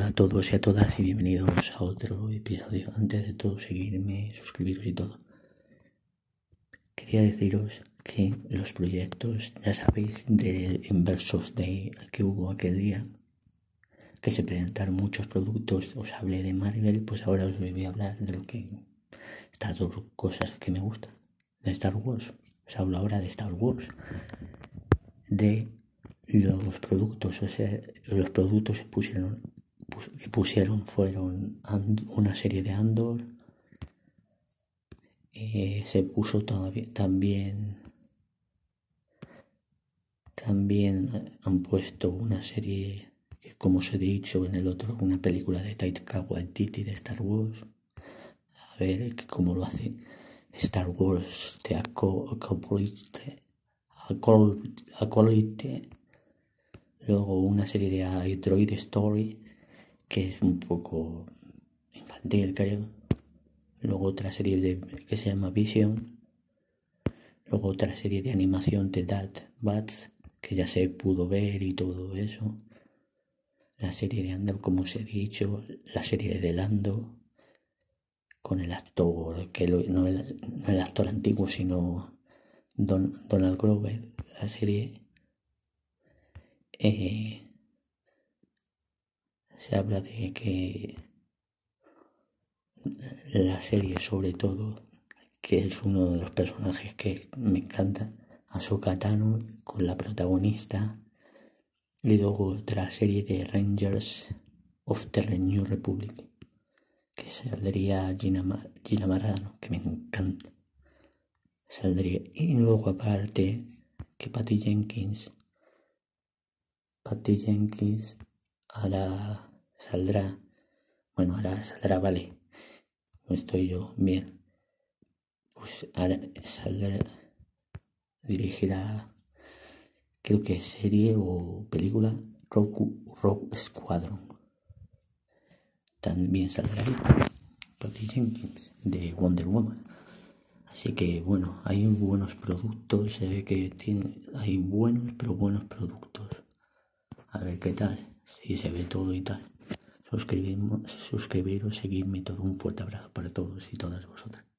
a todos y a todas y bienvenidos a otro episodio. Antes de todo, seguirme, suscribiros y todo. Quería deciros que los proyectos, ya sabéis, de inversos de que hubo aquel día, que se presentaron muchos productos, os hablé de Marvel, pues ahora os voy a hablar de lo que estas dos cosas que me gustan, de Star Wars. Os hablo ahora de Star Wars, de los productos, o sea, los productos se pusieron que pusieron fueron una serie de Andor. Eh, se puso también también han puesto una serie que como os he dicho en el otro una película de Taika Waititi de Star Wars. A ver cómo lo hace Star Wars de Acolyte Acolyte luego una serie de Droid Story que es un poco infantil, creo. Luego otra serie de, que se llama Vision. Luego otra serie de animación de That Bats, que ya se pudo ver y todo eso. La serie de Andor, como os he dicho. La serie de Lando, con el actor, que no, el, el actor antiguo, sino Donald Grover. La serie. Eh, se habla de que la serie sobre todo que es uno de los personajes que me encanta Ahsoka Tano con la protagonista y luego otra serie de Rangers of the New Republic que saldría Gina, Gina Marano que me encanta. Saldría y luego aparte que Patty Jenkins Patty Jenkins la saldrá, bueno, ahora saldrá, vale, estoy yo bien, pues ahora saldrá, dirigirá, creo que serie o película, Roku, Rock Squadron. También saldrá Patty Jenkins de Wonder Woman. Así que bueno, hay buenos productos, se ve que tiene, hay buenos, pero buenos productos. A ver qué tal si se ve todo y tal. Suscribiros, seguidme todo. Un fuerte abrazo para todos y todas vosotras.